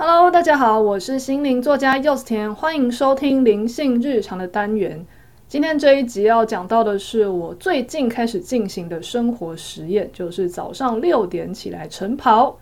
Hello，大家好，我是心灵作家柚子甜，欢迎收听灵性日常的单元。今天这一集要讲到的是我最近开始进行的生活实验，就是早上六点起来晨跑。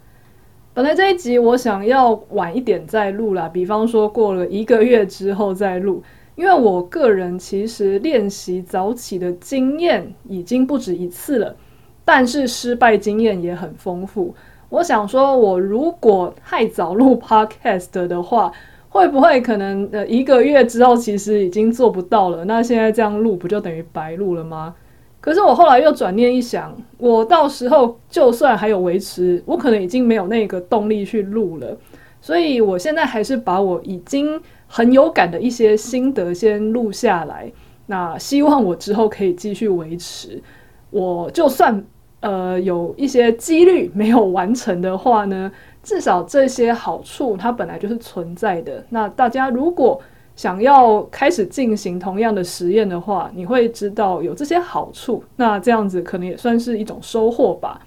本来这一集我想要晚一点再录啦，比方说过了一个月之后再录，因为我个人其实练习早起的经验已经不止一次了，但是失败经验也很丰富。我想说，我如果太早录 podcast 的话，会不会可能呃一个月之后其实已经做不到了？那现在这样录不就等于白录了吗？可是我后来又转念一想，我到时候就算还有维持，我可能已经没有那个动力去录了。所以我现在还是把我已经很有感的一些心得先录下来。那希望我之后可以继续维持。我就算。呃，有一些几率没有完成的话呢，至少这些好处它本来就是存在的。那大家如果想要开始进行同样的实验的话，你会知道有这些好处，那这样子可能也算是一种收获吧。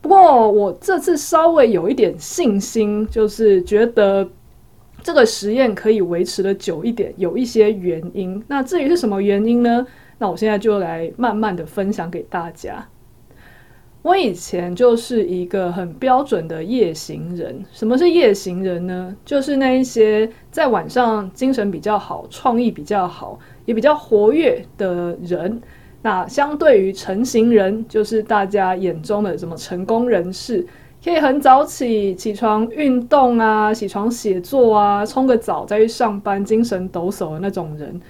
不过我这次稍微有一点信心，就是觉得这个实验可以维持的久一点，有一些原因。那至于是什么原因呢？那我现在就来慢慢的分享给大家。我以前就是一个很标准的夜行人。什么是夜行人呢？就是那一些在晚上精神比较好、创意比较好、也比较活跃的人。那相对于晨行人，就是大家眼中的什么成功人士，可以很早起起床运动啊，起床写作啊，冲个澡再去上班，精神抖擞的那种人。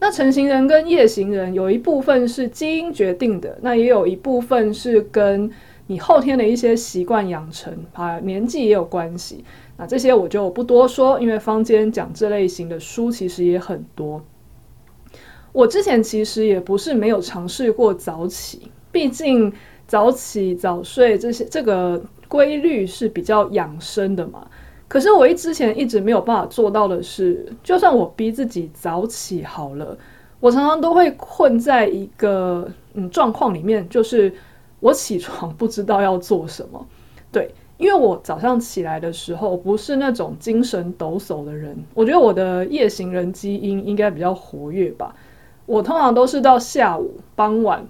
那晨行人跟夜行人有一部分是基因决定的，那也有一部分是跟你后天的一些习惯养成啊，年纪也有关系。那这些我就不多说，因为坊间讲这类型的书其实也很多。我之前其实也不是没有尝试过早起，毕竟早起早睡这些这个规律是比较养生的嘛。可是我一之前一直没有办法做到的是，就算我逼自己早起好了，我常常都会困在一个嗯状况里面，就是我起床不知道要做什么。对，因为我早上起来的时候不是那种精神抖擞的人，我觉得我的夜行人基因应该比较活跃吧。我通常都是到下午、傍晚，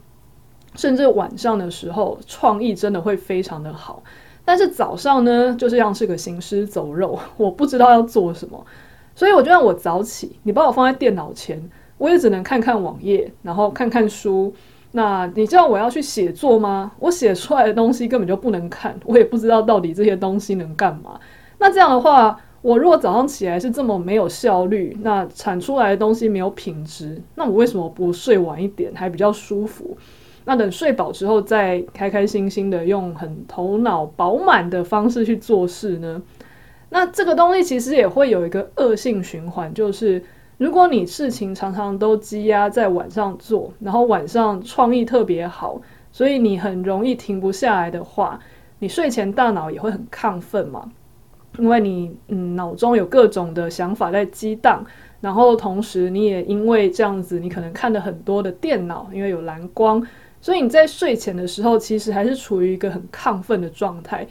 甚至晚上的时候，创意真的会非常的好。但是早上呢，就这样是个行尸走肉，我不知道要做什么，所以我就让我早起，你把我放在电脑前，我也只能看看网页，然后看看书。那你知道我要去写作吗？我写出来的东西根本就不能看，我也不知道到底这些东西能干嘛。那这样的话，我如果早上起来是这么没有效率，那产出来的东西没有品质，那我为什么不睡晚一点，还比较舒服？那等睡饱之后，再开开心心的用很头脑饱满的方式去做事呢？那这个东西其实也会有一个恶性循环，就是如果你事情常常都积压在晚上做，然后晚上创意特别好，所以你很容易停不下来的话，你睡前大脑也会很亢奋嘛，因为你嗯脑中有各种的想法在激荡，然后同时你也因为这样子，你可能看了很多的电脑，因为有蓝光。所以你在睡前的时候，其实还是处于一个很亢奋的状态。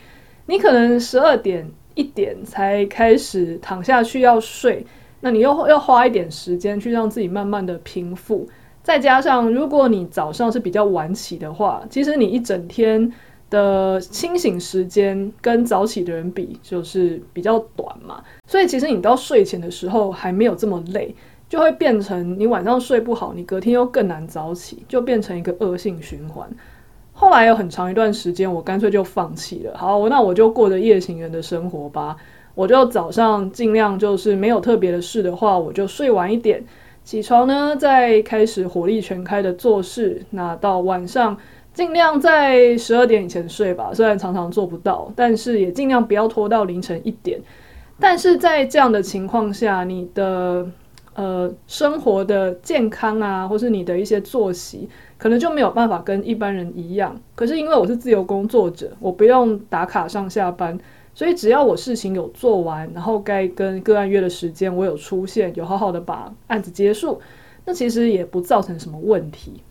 你可能十二点一点才开始躺下去要睡，那你又要花一点时间去让自己慢慢的平复。再加上如果你早上是比较晚起的话，其实你一整天的清醒时间跟早起的人比，就是比较短嘛。所以其实你到睡前的时候还没有这么累。就会变成你晚上睡不好，你隔天又更难早起，就变成一个恶性循环。后来有很长一段时间，我干脆就放弃了。好，那我就过着夜行人的生活吧。我就早上尽量就是没有特别的事的话，我就睡晚一点，起床呢再开始火力全开的做事。那到晚上尽量在十二点以前睡吧，虽然常常做不到，但是也尽量不要拖到凌晨一点。但是在这样的情况下，你的呃，生活的健康啊，或是你的一些作息，可能就没有办法跟一般人一样。可是因为我是自由工作者，我不用打卡上下班，所以只要我事情有做完，然后该跟个案约的时间我有出现，有好好的把案子结束，那其实也不造成什么问题。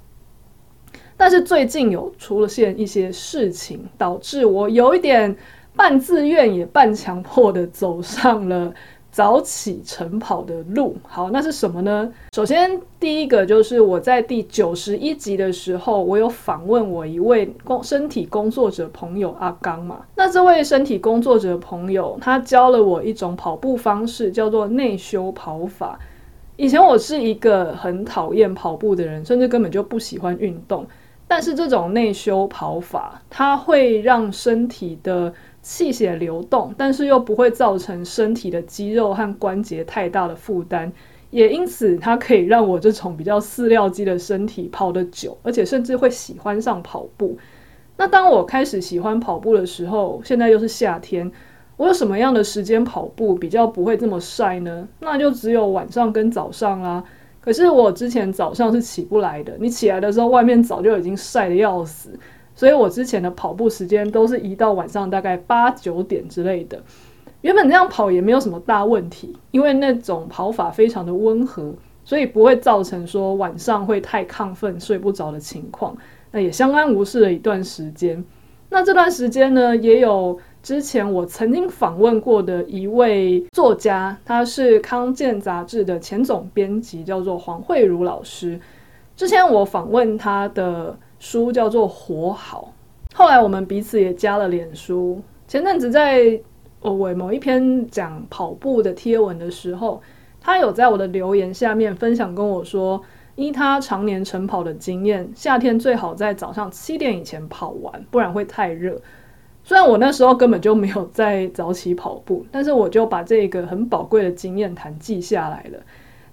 但是最近有出现一些事情，导致我有一点半自愿也半强迫的走上了早起晨跑的路。好，那是什么呢？首先，第一个就是我在第九十一集的时候，我有访问我一位工身体工作者朋友阿刚嘛。那这位身体工作者朋友，他教了我一种跑步方式，叫做内修跑法。以前我是一个很讨厌跑步的人，甚至根本就不喜欢运动。但是这种内修跑法，它会让身体的气血流动，但是又不会造成身体的肌肉和关节太大的负担。也因此，它可以让我这种比较饲料鸡的身体跑得久，而且甚至会喜欢上跑步。那当我开始喜欢跑步的时候，现在又是夏天。我有什么样的时间跑步比较不会这么晒呢？那就只有晚上跟早上啦。可是我之前早上是起不来的，你起来的时候外面早就已经晒得要死，所以我之前的跑步时间都是移到晚上大概八九点之类的。原本这样跑也没有什么大问题，因为那种跑法非常的温和，所以不会造成说晚上会太亢奋睡不着的情况。那也相安无事了一段时间。那这段时间呢，也有。之前我曾经访问过的一位作家，他是康健杂志的前总编辑，叫做黄慧如老师。之前我访问他的书叫做《活好》，后来我们彼此也加了脸书。前阵子在我某一篇讲跑步的贴文的时候，他有在我的留言下面分享跟我说，依他常年晨跑的经验，夏天最好在早上七点以前跑完，不然会太热。虽然我那时候根本就没有在早起跑步，但是我就把这个很宝贵的经验谈记下来了。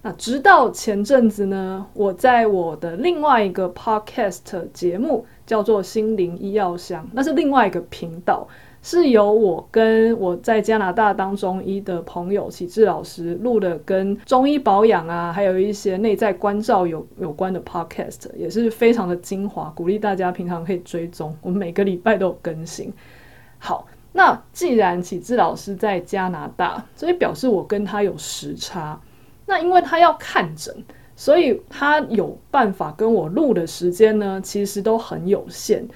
那直到前阵子呢，我在我的另外一个 podcast 节目叫做《心灵医药箱》，那是另外一个频道，是由我跟我在加拿大当中医的朋友启智老师录的，跟中医保养啊，还有一些内在关照有有关的 podcast，也是非常的精华，鼓励大家平常可以追踪，我们每个礼拜都有更新。好，那既然启智老师在加拿大，所以表示我跟他有时差。那因为他要看诊，所以他有办法跟我录的时间呢，其实都很有限。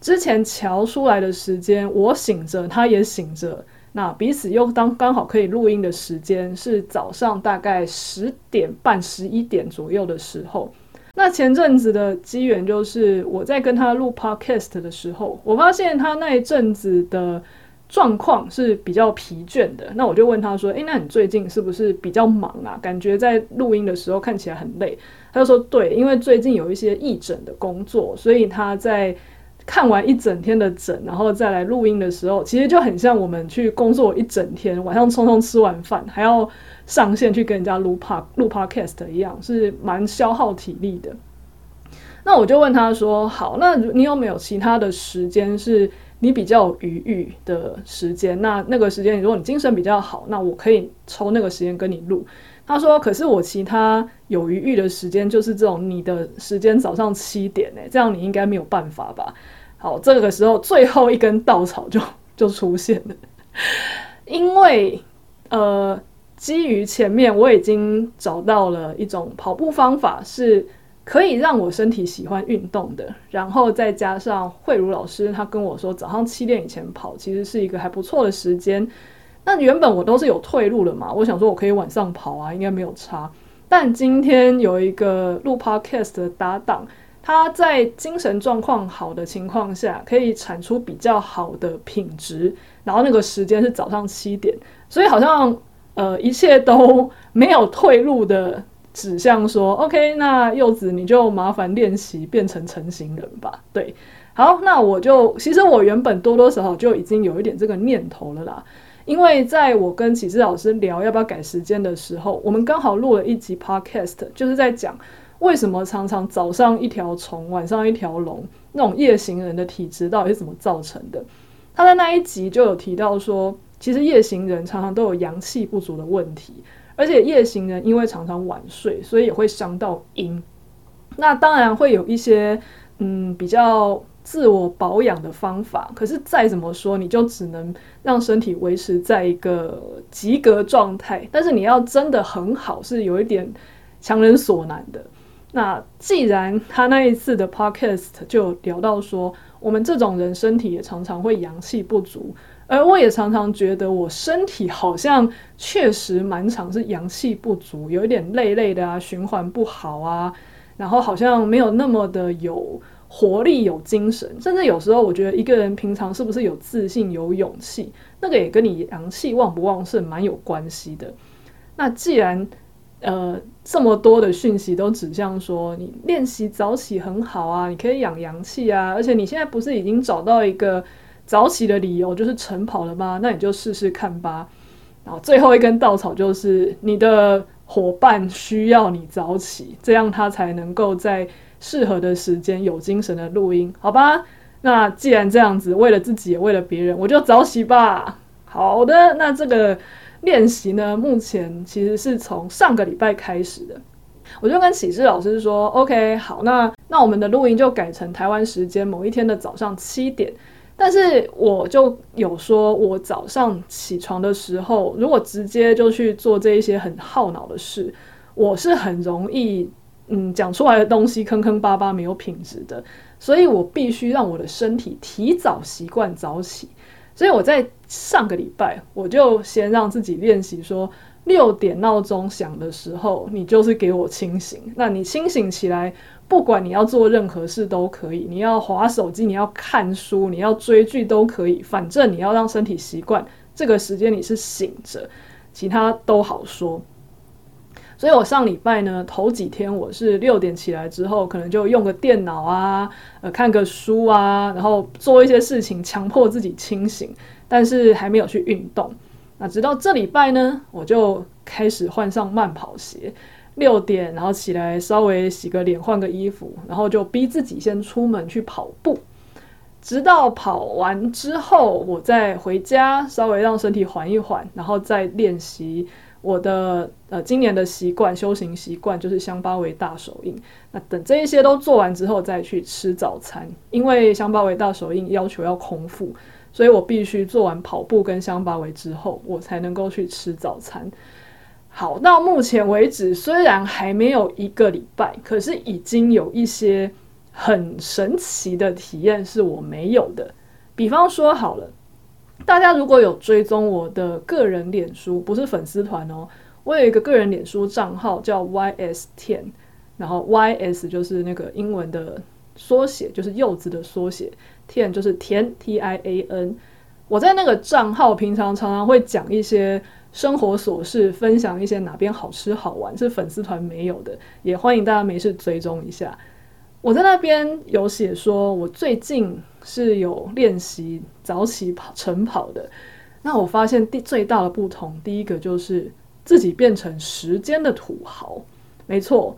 之前乔出来的时间，我醒着，他也醒着，那彼此又当刚好可以录音的时间是早上大概十点半、十一点左右的时候。那前阵子的机缘就是我在跟他录 podcast 的时候，我发现他那一阵子的状况是比较疲倦的。那我就问他说：“诶，那你最近是不是比较忙啊？感觉在录音的时候看起来很累。”他就说：“对，因为最近有一些义诊的工作，所以他在看完一整天的诊，然后再来录音的时候，其实就很像我们去工作一整天，晚上匆匆吃完饭还要。”上线去跟人家录 p 录 podcast 一样，是蛮消耗体力的。那我就问他说：“好，那你有没有其他的时间是你比较有余裕的时间？那那个时间，如果你精神比较好，那我可以抽那个时间跟你录。”他说：“可是我其他有余裕的时间就是这种你的时间早上七点诶，这样你应该没有办法吧？”好，这个时候最后一根稻草就就出现了，因为呃。基于前面我已经找到了一种跑步方法，是可以让我身体喜欢运动的。然后再加上慧茹老师，他跟我说早上七点以前跑，其实是一个还不错的时间。那原本我都是有退路了嘛，我想说我可以晚上跑啊，应该没有差。但今天有一个录 podcast 的搭档，他在精神状况好的情况下，可以产出比较好的品质。然后那个时间是早上七点，所以好像。呃，一切都没有退路的指向，说 OK，那柚子你就麻烦练习变成成型人吧。对，好，那我就其实我原本多多少少就已经有一点这个念头了啦，因为在我跟启智老师聊要不要改时间的时候，我们刚好录了一集 Podcast，就是在讲为什么常常早上一条虫，晚上一条龙，那种夜行人的体质到底是怎么造成的？他在那一集就有提到说。其实夜行人常常都有阳气不足的问题，而且夜行人因为常常晚睡，所以也会伤到阴。那当然会有一些嗯比较自我保养的方法，可是再怎么说，你就只能让身体维持在一个及格状态。但是你要真的很好，是有一点强人所难的。那既然他那一次的 podcast 就聊到说，我们这种人身体也常常会阳气不足。而我也常常觉得我身体好像确实蛮常是阳气不足，有一点累累的啊，循环不好啊，然后好像没有那么的有活力、有精神，甚至有时候我觉得一个人平常是不是有自信、有勇气，那个也跟你阳气旺不旺盛蛮有关系的。那既然呃这么多的讯息都指向说你练习早起很好啊，你可以养阳气啊，而且你现在不是已经找到一个早起的理由就是晨跑了吗？那你就试试看吧。然后最后一根稻草就是你的伙伴需要你早起，这样他才能够在适合的时间有精神的录音，好吧？那既然这样子，为了自己也为了别人，我就早起吧。好的，那这个练习呢，目前其实是从上个礼拜开始的。我就跟启智老师说，OK，好，那那我们的录音就改成台湾时间某一天的早上七点。但是我就有说，我早上起床的时候，如果直接就去做这一些很耗脑的事，我是很容易，嗯，讲出来的东西坑坑巴巴，没有品质的。所以我必须让我的身体提早习惯早起。所以我在上个礼拜，我就先让自己练习说，六点闹钟响的时候，你就是给我清醒。那你清醒起来。不管你要做任何事都可以，你要滑手机，你要看书，你要追剧都可以，反正你要让身体习惯这个时间你是醒着，其他都好说。所以我上礼拜呢，头几天我是六点起来之后，可能就用个电脑啊，呃，看个书啊，然后做一些事情，强迫自己清醒，但是还没有去运动。那直到这礼拜呢，我就开始换上慢跑鞋。六点，然后起来稍微洗个脸，换个衣服，然后就逼自己先出门去跑步，直到跑完之后，我再回家，稍微让身体缓一缓，然后再练习我的呃今年的习惯，修行习惯就是香巴维大手印。那等这一些都做完之后，再去吃早餐，因为香巴维大手印要求要空腹，所以我必须做完跑步跟香巴维之后，我才能够去吃早餐。好，到目前为止，虽然还没有一个礼拜，可是已经有一些很神奇的体验是我没有的。比方说，好了，大家如果有追踪我的个人脸书，不是粉丝团哦，我有一个个人脸书账号叫 YS10，然后 YS 就是那个英文的缩写，就是柚子的缩写，10就是甜 T I A N。我在那个账号平常常常会讲一些。生活琐事，分享一些哪边好吃好玩，是粉丝团没有的，也欢迎大家没事追踪一下。我在那边有写说，我最近是有练习早起跑晨跑的。那我发现第最大的不同，第一个就是自己变成时间的土豪。没错，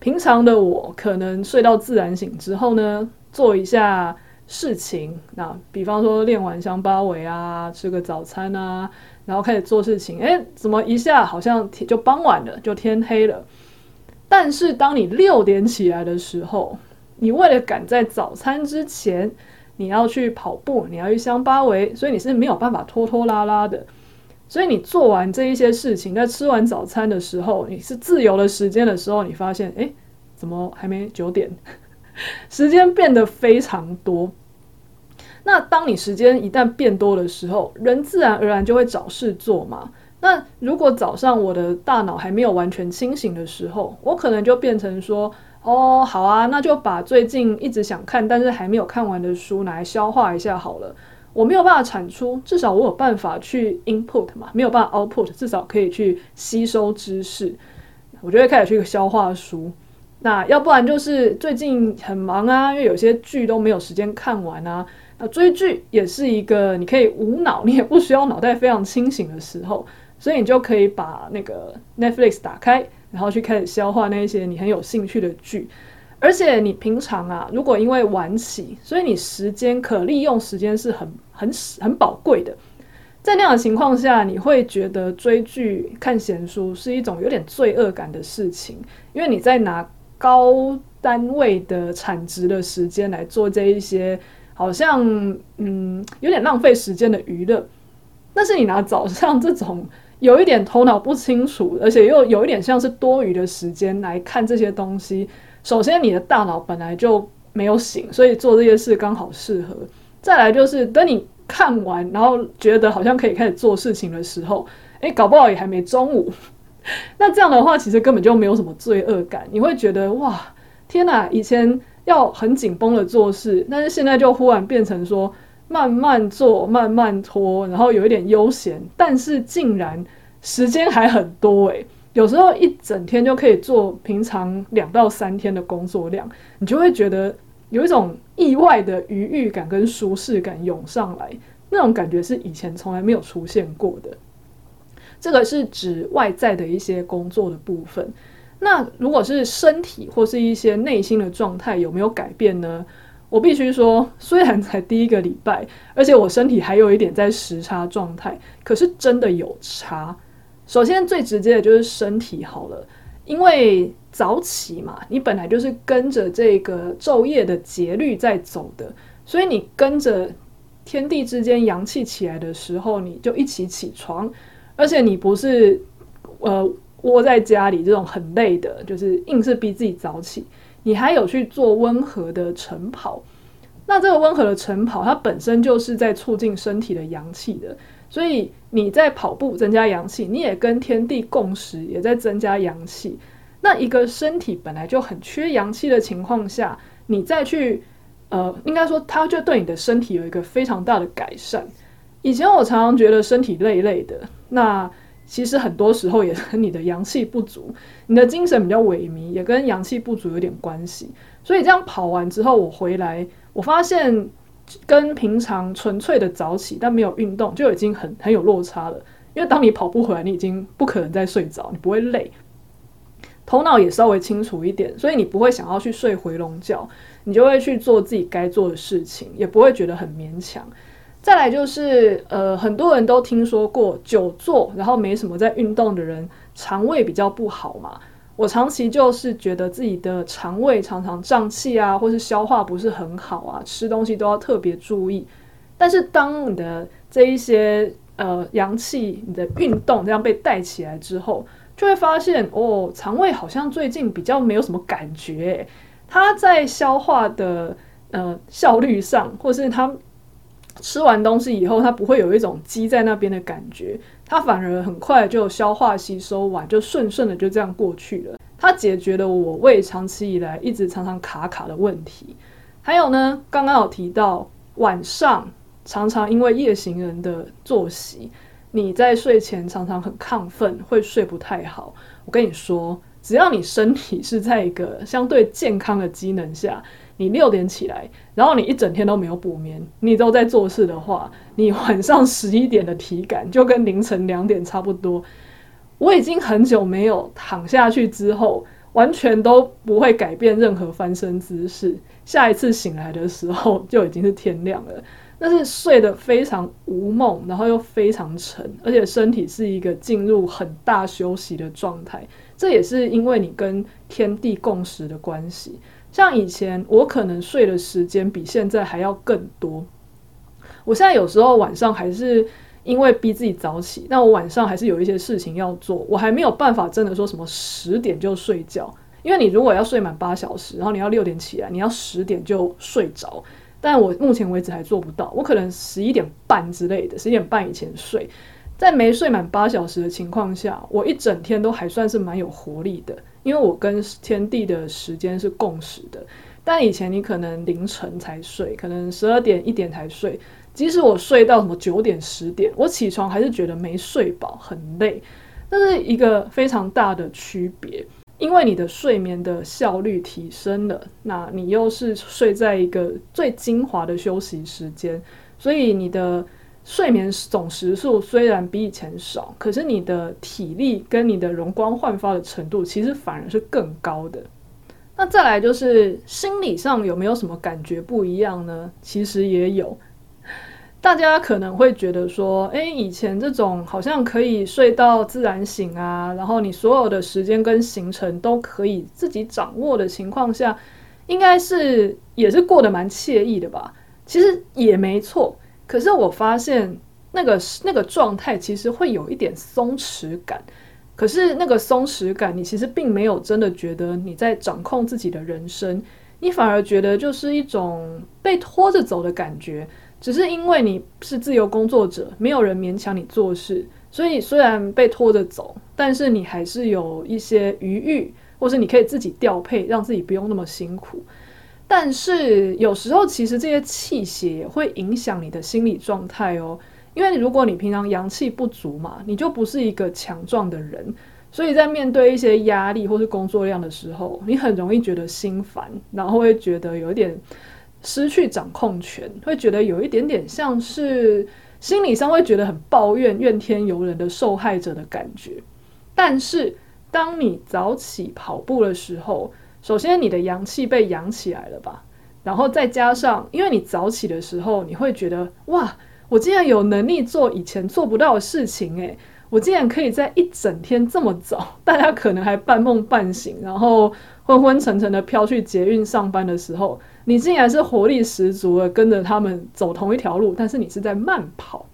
平常的我可能睡到自然醒之后呢，做一下事情，那比方说练完香巴维啊，吃个早餐啊。然后开始做事情，诶，怎么一下好像天就傍晚了，就天黑了？但是当你六点起来的时候，你为了赶在早餐之前，你要去跑步，你要去香巴维，所以你是没有办法拖拖拉拉的。所以你做完这一些事情，在吃完早餐的时候，你是自由的时间的时候，你发现，诶，怎么还没九点？时间变得非常多。那当你时间一旦变多的时候，人自然而然就会找事做嘛。那如果早上我的大脑还没有完全清醒的时候，我可能就变成说，哦，好啊，那就把最近一直想看但是还没有看完的书拿来消化一下好了。我没有办法产出，至少我有办法去 input 嘛，没有办法 output，至少可以去吸收知识。我就会开始去消化书。那要不然就是最近很忙啊，因为有些剧都没有时间看完啊。那追剧也是一个你可以无脑，你也不需要脑袋非常清醒的时候，所以你就可以把那个 Netflix 打开，然后去开始消化那些你很有兴趣的剧。而且你平常啊，如果因为晚起，所以你时间可利用时间是很很很宝贵的。在那样的情况下，你会觉得追剧看闲书是一种有点罪恶感的事情，因为你在拿高单位的产值的时间来做这一些。好像嗯有点浪费时间的娱乐，但是你拿早上这种有一点头脑不清楚，而且又有一点像是多余的时间来看这些东西。首先，你的大脑本来就没有醒，所以做这些事刚好适合。再来就是等你看完，然后觉得好像可以开始做事情的时候，诶，搞不好也还没中午。那这样的话，其实根本就没有什么罪恶感。你会觉得哇，天哪！以前要很紧绷的做事，但是现在就忽然变成说慢慢做、慢慢拖，然后有一点悠闲，但是竟然时间还很多诶。有时候一整天就可以做平常两到三天的工作量，你就会觉得有一种意外的愉悦感跟舒适感涌上来，那种感觉是以前从来没有出现过的。这个是指外在的一些工作的部分。那如果是身体或是一些内心的状态有没有改变呢？我必须说，虽然才第一个礼拜，而且我身体还有一点在时差状态，可是真的有差。首先最直接的就是身体好了，因为早起嘛，你本来就是跟着这个昼夜的节律在走的，所以你跟着天地之间阳气起来的时候，你就一起起床。而且你不是呃窝在家里这种很累的，就是硬是逼自己早起，你还有去做温和的晨跑。那这个温和的晨跑，它本身就是在促进身体的阳气的，所以你在跑步增加阳气，你也跟天地共识，也在增加阳气。那一个身体本来就很缺阳气的情况下，你再去呃，应该说它就对你的身体有一个非常大的改善。以前我常常觉得身体累累的。那其实很多时候也跟你的阳气不足，你的精神比较萎靡，也跟阳气不足有点关系。所以这样跑完之后，我回来，我发现跟平常纯粹的早起但没有运动就已经很很有落差了。因为当你跑步回来，你已经不可能再睡着，你不会累，头脑也稍微清楚一点，所以你不会想要去睡回笼觉，你就会去做自己该做的事情，也不会觉得很勉强。再来就是，呃，很多人都听说过久坐，然后没什么在运动的人，肠胃比较不好嘛。我长期就是觉得自己的肠胃常常胀气啊，或是消化不是很好啊，吃东西都要特别注意。但是当你的这一些呃阳气，你的运动这样被带起来之后，就会发现哦，肠胃好像最近比较没有什么感觉，它在消化的呃效率上，或是它。吃完东西以后，它不会有一种积在那边的感觉，它反而很快就消化吸收完，就顺顺的就这样过去了。它解决了我胃长期以来一直常常卡卡的问题。还有呢，刚刚有提到晚上常常因为夜行人的作息，你在睡前常常很亢奋，会睡不太好。我跟你说，只要你身体是在一个相对健康的机能下。你六点起来，然后你一整天都没有补眠，你都在做事的话，你晚上十一点的体感就跟凌晨两点差不多。我已经很久没有躺下去之后，完全都不会改变任何翻身姿势。下一次醒来的时候就已经是天亮了，但是睡得非常无梦，然后又非常沉，而且身体是一个进入很大休息的状态。这也是因为你跟天地共识的关系。像以前，我可能睡的时间比现在还要更多。我现在有时候晚上还是因为逼自己早起，但我晚上还是有一些事情要做，我还没有办法真的说什么十点就睡觉。因为你如果要睡满八小时，然后你要六点起来，你要十点就睡着。但我目前为止还做不到，我可能十一点半之类的，十一点半以前睡。在没睡满八小时的情况下，我一整天都还算是蛮有活力的，因为我跟天地的时间是共识的。但以前你可能凌晨才睡，可能十二点一点才睡，即使我睡到什么九点十点，我起床还是觉得没睡饱，很累。这是一个非常大的区别，因为你的睡眠的效率提升了，那你又是睡在一个最精华的休息时间，所以你的。睡眠总时数虽然比以前少，可是你的体力跟你的容光焕发的程度，其实反而是更高的。那再来就是心理上有没有什么感觉不一样呢？其实也有。大家可能会觉得说，诶，以前这种好像可以睡到自然醒啊，然后你所有的时间跟行程都可以自己掌握的情况下，应该是也是过得蛮惬意的吧？其实也没错。可是我发现那个那个状态其实会有一点松弛感，可是那个松弛感，你其实并没有真的觉得你在掌控自己的人生，你反而觉得就是一种被拖着走的感觉。只是因为你是自由工作者，没有人勉强你做事，所以虽然被拖着走，但是你还是有一些余裕，或是你可以自己调配，让自己不用那么辛苦。但是有时候，其实这些气血也会影响你的心理状态哦。因为如果你平常阳气不足嘛，你就不是一个强壮的人，所以在面对一些压力或是工作量的时候，你很容易觉得心烦，然后会觉得有一点。失去掌控权，会觉得有一点点像是心理上会觉得很抱怨、怨天尤人的受害者的感觉。但是，当你早起跑步的时候，首先你的阳气被养起来了吧，然后再加上，因为你早起的时候，你会觉得哇，我竟然有能力做以前做不到的事情诶，我竟然可以在一整天这么早，大家可能还半梦半醒，然后昏昏沉沉的飘去捷运上班的时候。你竟然是活力十足的跟着他们走同一条路，但是你是在慢跑，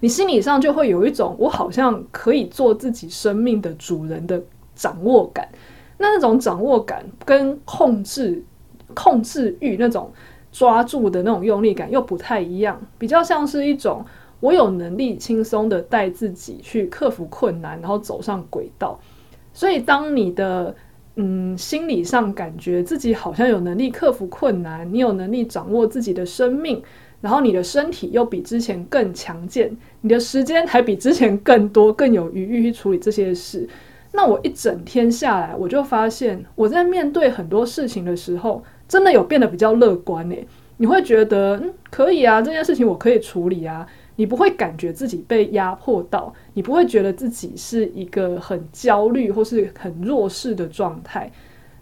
你心理上就会有一种我好像可以做自己生命的主人的掌握感。那那种掌握感跟控制、控制欲那种抓住的那种用力感又不太一样，比较像是一种我有能力轻松的带自己去克服困难，然后走上轨道。所以当你的嗯，心理上感觉自己好像有能力克服困难，你有能力掌握自己的生命，然后你的身体又比之前更强健，你的时间还比之前更多，更有余裕去处理这些事。那我一整天下来，我就发现我在面对很多事情的时候，真的有变得比较乐观诶。你会觉得，嗯，可以啊，这件事情我可以处理啊。你不会感觉自己被压迫到，你不会觉得自己是一个很焦虑或是很弱势的状态。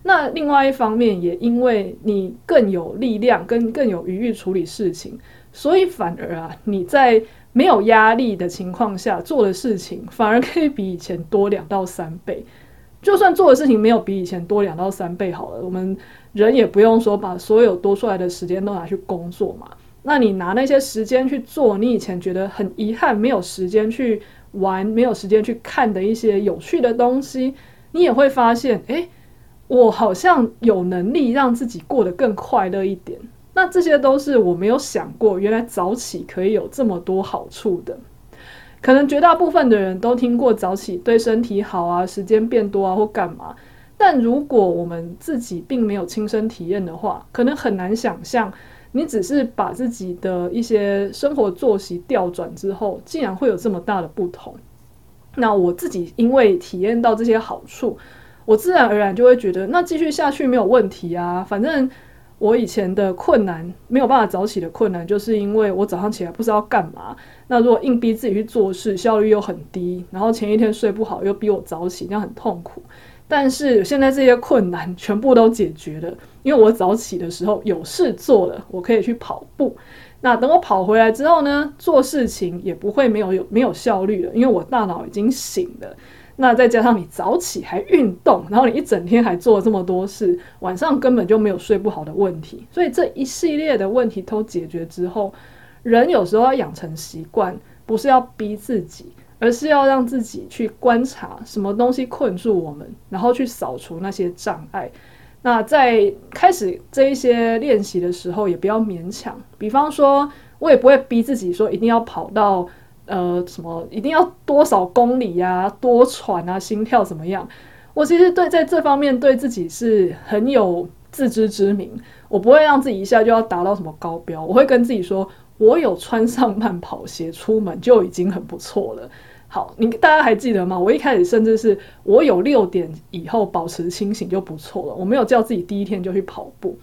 那另外一方面，也因为你更有力量跟更有余裕处理事情，所以反而啊，你在没有压力的情况下做的事情，反而可以比以前多两到三倍。就算做的事情没有比以前多两到三倍好了，我们人也不用说把所有多出来的时间都拿去工作嘛。那你拿那些时间去做你以前觉得很遗憾没有时间去玩、没有时间去看的一些有趣的东西，你也会发现，诶，我好像有能力让自己过得更快乐一点。那这些都是我没有想过，原来早起可以有这么多好处的。可能绝大部分的人都听过早起对身体好啊，时间变多啊，或干嘛。但如果我们自己并没有亲身体验的话，可能很难想象。你只是把自己的一些生活作息调转之后，竟然会有这么大的不同。那我自己因为体验到这些好处，我自然而然就会觉得，那继续下去没有问题啊。反正我以前的困难没有办法早起的困难，就是因为我早上起来不知道干嘛。那如果硬逼自己去做事，效率又很低，然后前一天睡不好，又逼我早起，那样很痛苦。但是现在这些困难全部都解决了，因为我早起的时候有事做了，我可以去跑步。那等我跑回来之后呢，做事情也不会没有有没有效率了，因为我大脑已经醒了。那再加上你早起还运动，然后你一整天还做了这么多事，晚上根本就没有睡不好的问题。所以这一系列的问题都解决之后，人有时候要养成习惯，不是要逼自己。而是要让自己去观察什么东西困住我们，然后去扫除那些障碍。那在开始这一些练习的时候，也不要勉强。比方说，我也不会逼自己说一定要跑到呃什么，一定要多少公里呀，多喘啊，心跳怎么样？我其实对在这方面对自己是很有自知之明。我不会让自己一下就要达到什么高标，我会跟自己说，我有穿上慢跑鞋出门就已经很不错了。好，你大家还记得吗？我一开始甚至是我有六点以后保持清醒就不错了，我没有叫自己第一天就去跑步。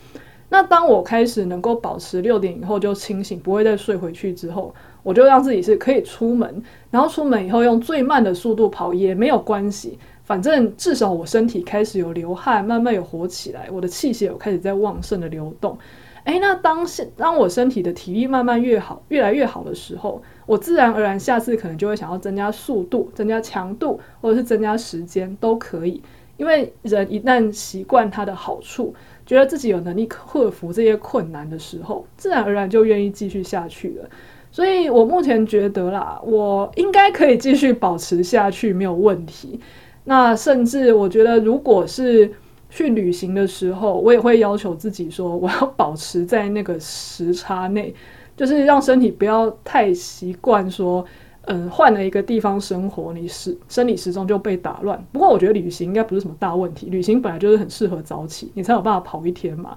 那当我开始能够保持六点以后就清醒，不会再睡回去之后，我就让自己是可以出门，然后出门以后用最慢的速度跑也没有关系，反正至少我身体开始有流汗，慢慢有活起来，我的气血有开始在旺盛的流动。诶，那当现当我身体的体力慢慢越好，越来越好的时候，我自然而然下次可能就会想要增加速度、增加强度，或者是增加时间都可以。因为人一旦习惯它的好处，觉得自己有能力克服这些困难的时候，自然而然就愿意继续下去了。所以我目前觉得啦，我应该可以继续保持下去，没有问题。那甚至我觉得，如果是去旅行的时候，我也会要求自己说，我要保持在那个时差内，就是让身体不要太习惯说，嗯，换了一个地方生活，你时生理时钟就被打乱。不过我觉得旅行应该不是什么大问题，旅行本来就是很适合早起，你才有办法跑一天嘛。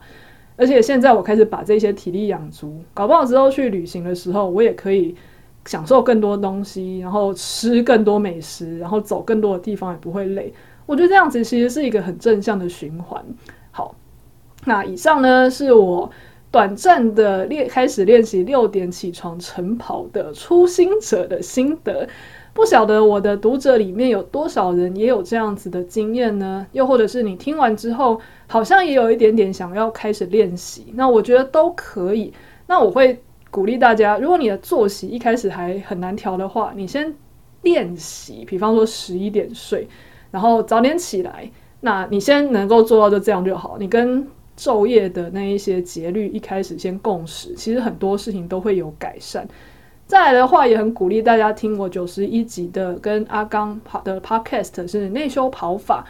而且现在我开始把这些体力养足，搞不好之后去旅行的时候，我也可以享受更多东西，然后吃更多美食，然后走更多的地方也不会累。我觉得这样子其实是一个很正向的循环。好，那以上呢是我短暂的练开始练习六点起床晨跑的初心者的心得。不晓得我的读者里面有多少人也有这样子的经验呢？又或者是你听完之后，好像也有一点点想要开始练习，那我觉得都可以。那我会鼓励大家，如果你的作息一开始还很难调的话，你先练习，比方说十一点睡。然后早点起来，那你先能够做到就这样就好。你跟昼夜的那一些节律一开始先共识，其实很多事情都会有改善。再来的话，也很鼓励大家听我九十一集的跟阿刚跑的 Podcast，是内修跑法。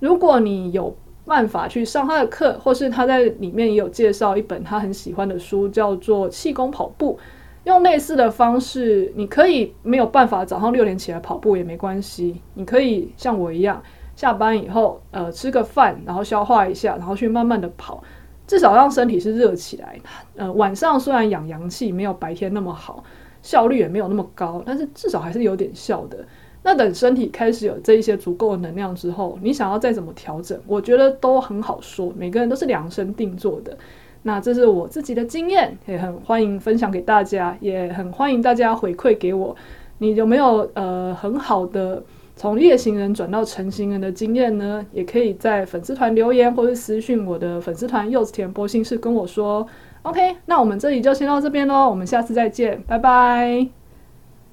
如果你有办法去上他的课，或是他在里面也有介绍一本他很喜欢的书，叫做《气功跑步》。用类似的方式，你可以没有办法早上六点起来跑步也没关系。你可以像我一样，下班以后，呃，吃个饭，然后消化一下，然后去慢慢的跑，至少让身体是热起来。呃，晚上虽然养阳气没有白天那么好，效率也没有那么高，但是至少还是有点效的。那等身体开始有这一些足够的能量之后，你想要再怎么调整，我觉得都很好说。每个人都是量身定做的。那这是我自己的经验，也很欢迎分享给大家，也很欢迎大家回馈给我。你有没有呃很好的从夜行人转到晨行人的经验呢？也可以在粉丝团留言，或是私讯我的粉丝团柚子甜波心事跟我说。OK，那我们这里就先到这边喽，我们下次再见，拜拜。